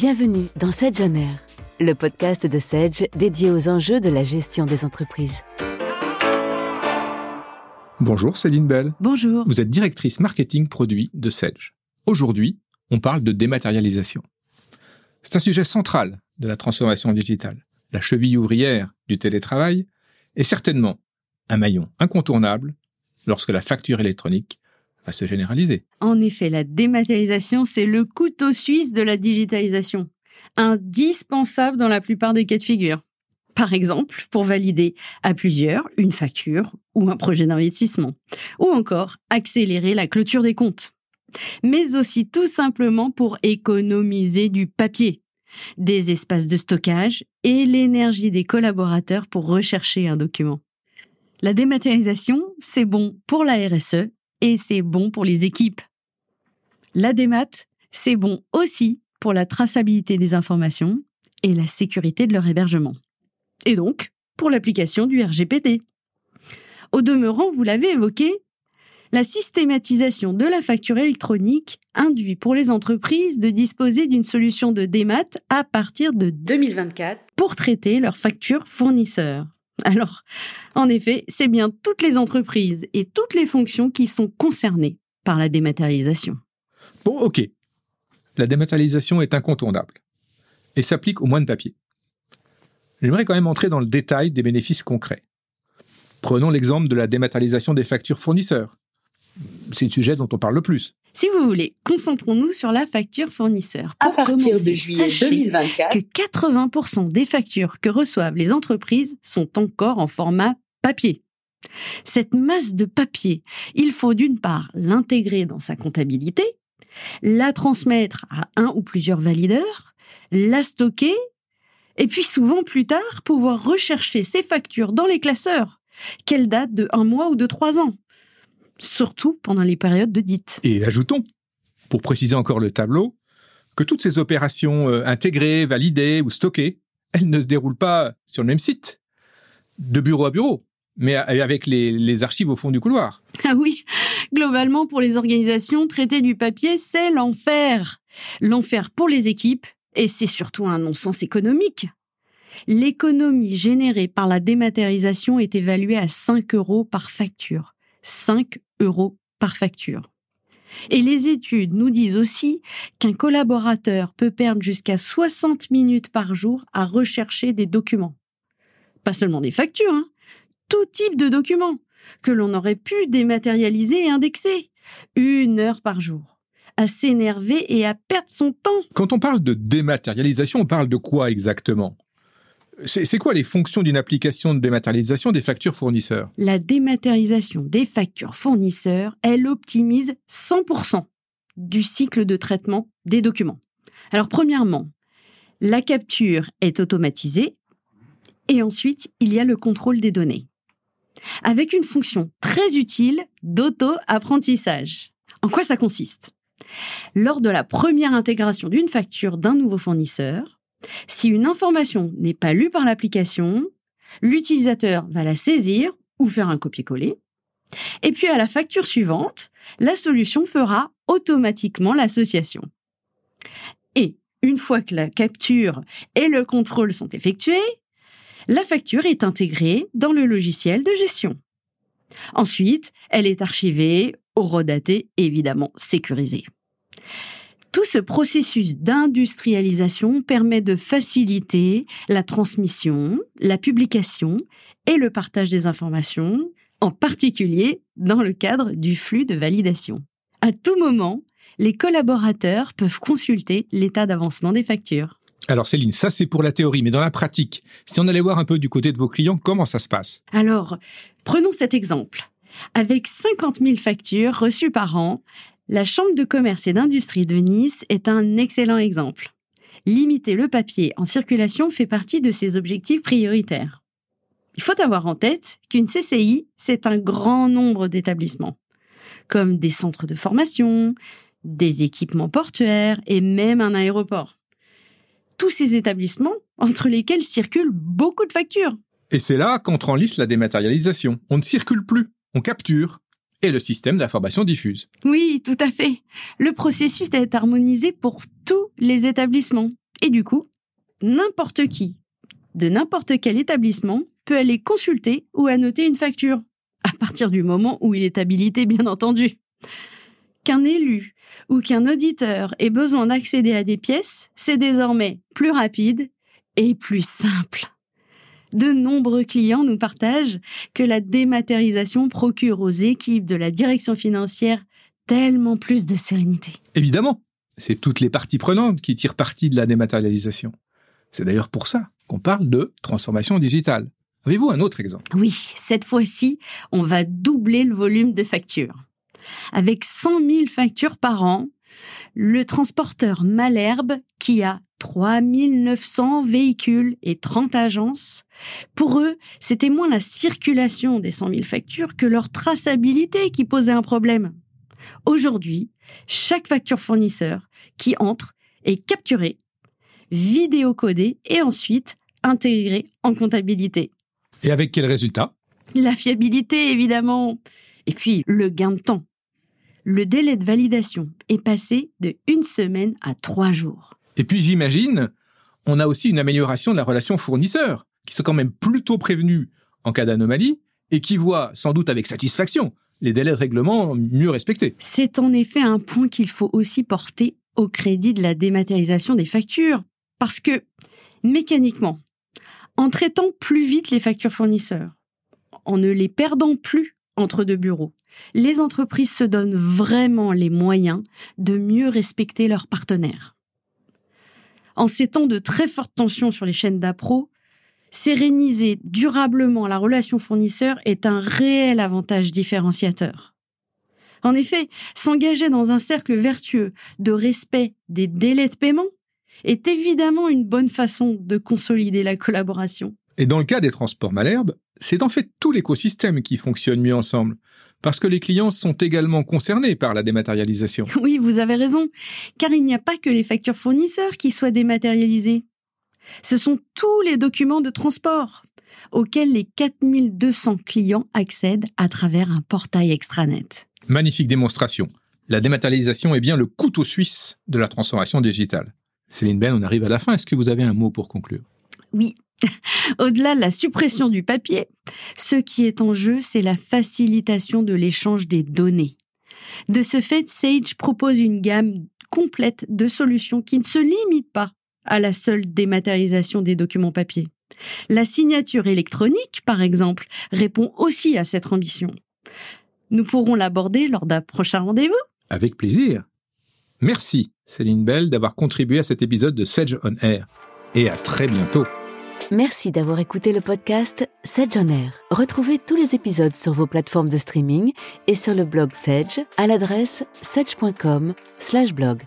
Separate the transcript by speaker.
Speaker 1: Bienvenue dans Sedge On Air, le podcast de Sedge dédié aux enjeux de la gestion des entreprises.
Speaker 2: Bonjour Céline Bell.
Speaker 3: Bonjour.
Speaker 2: Vous êtes directrice marketing produit de Sedge. Aujourd'hui, on parle de dématérialisation. C'est un sujet central de la transformation digitale, la cheville ouvrière du télétravail est certainement un maillon incontournable lorsque la facture électronique se généraliser.
Speaker 3: En effet, la dématérialisation, c'est le couteau suisse de la digitalisation, indispensable dans la plupart des cas de figure. Par exemple, pour valider à plusieurs une facture ou un projet d'investissement, ou encore accélérer la clôture des comptes, mais aussi tout simplement pour économiser du papier, des espaces de stockage et l'énergie des collaborateurs pour rechercher un document. La dématérialisation, c'est bon pour la RSE et c'est bon pour les équipes. La démat, c'est bon aussi pour la traçabilité des informations et la sécurité de leur hébergement. Et donc, pour l'application du RGPD. Au demeurant, vous l'avez évoqué, la systématisation de la facture électronique induit pour les entreprises de disposer d'une solution de démat à partir de 2024 pour traiter leurs factures fournisseurs. Alors, en effet, c'est bien toutes les entreprises et toutes les fonctions qui sont concernées par la dématérialisation.
Speaker 2: Bon, ok. La dématérialisation est incontournable et s'applique au moins de papier. J'aimerais quand même entrer dans le détail des bénéfices concrets. Prenons l'exemple de la dématérialisation des factures fournisseurs. C'est le sujet dont on parle le plus.
Speaker 3: Si vous voulez, concentrons-nous sur la facture fournisseur.
Speaker 4: à partir de juillet 2024,
Speaker 3: que 80% des factures que reçoivent les entreprises sont encore en format papier. Cette masse de papier, il faut d'une part l'intégrer dans sa comptabilité, la transmettre à un ou plusieurs valideurs, la stocker, et puis souvent plus tard pouvoir rechercher ces factures dans les classeurs, qu'elles datent de un mois ou de trois ans? Surtout pendant les périodes de dite.
Speaker 2: Et ajoutons, pour préciser encore le tableau, que toutes ces opérations euh, intégrées, validées ou stockées, elles ne se déroulent pas sur le même site, de bureau à bureau, mais avec les, les archives au fond du couloir.
Speaker 3: Ah oui, globalement, pour les organisations, traiter du papier, c'est l'enfer. L'enfer pour les équipes, et c'est surtout un non-sens économique. L'économie générée par la dématérialisation est évaluée à 5 euros par facture. 5 euros par facture. Et les études nous disent aussi qu'un collaborateur peut perdre jusqu'à 60 minutes par jour à rechercher des documents. Pas seulement des factures, hein, tout type de documents que l'on aurait pu dématérialiser et indexer. Une heure par jour. À s'énerver et à perdre son temps.
Speaker 2: Quand on parle de dématérialisation, on parle de quoi exactement? C'est quoi les fonctions d'une application de dématérialisation des factures fournisseurs?
Speaker 3: La dématérialisation des factures fournisseurs, elle optimise 100% du cycle de traitement des documents. Alors premièrement, la capture est automatisée et ensuite il y a le contrôle des données. Avec une fonction très utile d'auto-apprentissage. En quoi ça consiste? Lors de la première intégration d'une facture d'un nouveau fournisseur, si une information n'est pas lue par l'application, l'utilisateur va la saisir ou faire un copier-coller. Et puis à la facture suivante, la solution fera automatiquement l'association. Et une fois que la capture et le contrôle sont effectués, la facture est intégrée dans le logiciel de gestion. Ensuite, elle est archivée, horodatée, évidemment sécurisée. Tout ce processus d'industrialisation permet de faciliter la transmission, la publication et le partage des informations, en particulier dans le cadre du flux de validation. À tout moment, les collaborateurs peuvent consulter l'état d'avancement des factures.
Speaker 2: Alors Céline, ça c'est pour la théorie, mais dans la pratique, si on allait voir un peu du côté de vos clients, comment ça se passe?
Speaker 3: Alors, prenons cet exemple. Avec 50 000 factures reçues par an, la Chambre de commerce et d'industrie de Nice est un excellent exemple. Limiter le papier en circulation fait partie de ses objectifs prioritaires. Il faut avoir en tête qu'une CCI, c'est un grand nombre d'établissements, comme des centres de formation, des équipements portuaires et même un aéroport. Tous ces établissements entre lesquels circulent beaucoup de factures.
Speaker 2: Et c'est là qu'entre en lice la dématérialisation. On ne circule plus, on capture, et le système d'information diffuse.
Speaker 3: Oui, tout à fait. Le processus est harmonisé pour tous les établissements. Et du coup, n'importe qui, de n'importe quel établissement, peut aller consulter ou annoter une facture, à partir du moment où il est habilité, bien entendu. Qu'un élu ou qu'un auditeur ait besoin d'accéder à des pièces, c'est désormais plus rapide et plus simple. De nombreux clients nous partagent que la dématérialisation procure aux équipes de la direction financière tellement plus de sérénité.
Speaker 2: Évidemment, c'est toutes les parties prenantes qui tirent parti de la dématérialisation. C'est d'ailleurs pour ça qu'on parle de transformation digitale. Avez-vous un autre exemple?
Speaker 3: Oui, cette fois-ci, on va doubler le volume de factures. Avec 100 000 factures par an, le transporteur Malherbe, qui a 3900 véhicules et 30 agences, pour eux, c'était moins la circulation des 100 000 factures que leur traçabilité qui posait un problème. Aujourd'hui, chaque facture fournisseur qui entre est capturée, vidéocodée et ensuite intégrée en comptabilité.
Speaker 2: Et avec quel résultat?
Speaker 3: La fiabilité, évidemment. Et puis, le gain de temps. Le délai de validation est passé de une semaine à trois jours.
Speaker 2: Et puis, j'imagine, on a aussi une amélioration de la relation fournisseur, qui sont quand même plutôt prévenus en cas d'anomalie et qui voient sans doute avec satisfaction les délais de règlement mieux respectés.
Speaker 3: C'est en effet un point qu'il faut aussi porter au crédit de la dématérialisation des factures. Parce que, mécaniquement, en traitant plus vite les factures fournisseurs, en ne les perdant plus entre deux bureaux, les entreprises se donnent vraiment les moyens de mieux respecter leurs partenaires. En ces temps de très forte tension sur les chaînes d'appro, séréniser durablement la relation fournisseur est un réel avantage différenciateur. En effet, s'engager dans un cercle vertueux de respect des délais de paiement est évidemment une bonne façon de consolider la collaboration.
Speaker 2: Et dans le cas des transports Malherbe, c'est en fait tout l'écosystème qui fonctionne mieux ensemble, parce que les clients sont également concernés par la dématérialisation.
Speaker 3: Oui, vous avez raison, car il n'y a pas que les factures fournisseurs qui soient dématérialisées. Ce sont tous les documents de transport auxquels les 4200 clients accèdent à travers un portail extranet.
Speaker 2: Magnifique démonstration. La dématérialisation est bien le couteau suisse de la transformation digitale. Céline Ben, on arrive à la fin. Est-ce que vous avez un mot pour conclure?
Speaker 3: Oui. Au-delà de la suppression du papier, ce qui est en jeu, c'est la facilitation de l'échange des données. De ce fait, Sage propose une gamme complète de solutions qui ne se limitent pas à la seule dématérialisation des documents papier. La signature électronique, par exemple, répond aussi à cette ambition. Nous pourrons l'aborder lors d'un prochain rendez-vous.
Speaker 2: Avec plaisir. Merci, Céline Bell, d'avoir contribué à cet épisode de Sedge on Air. Et à très bientôt.
Speaker 1: Merci d'avoir écouté le podcast Sedge on Air. Retrouvez tous les épisodes sur vos plateformes de streaming et sur le blog Sedge à l'adresse sedge.com/blog.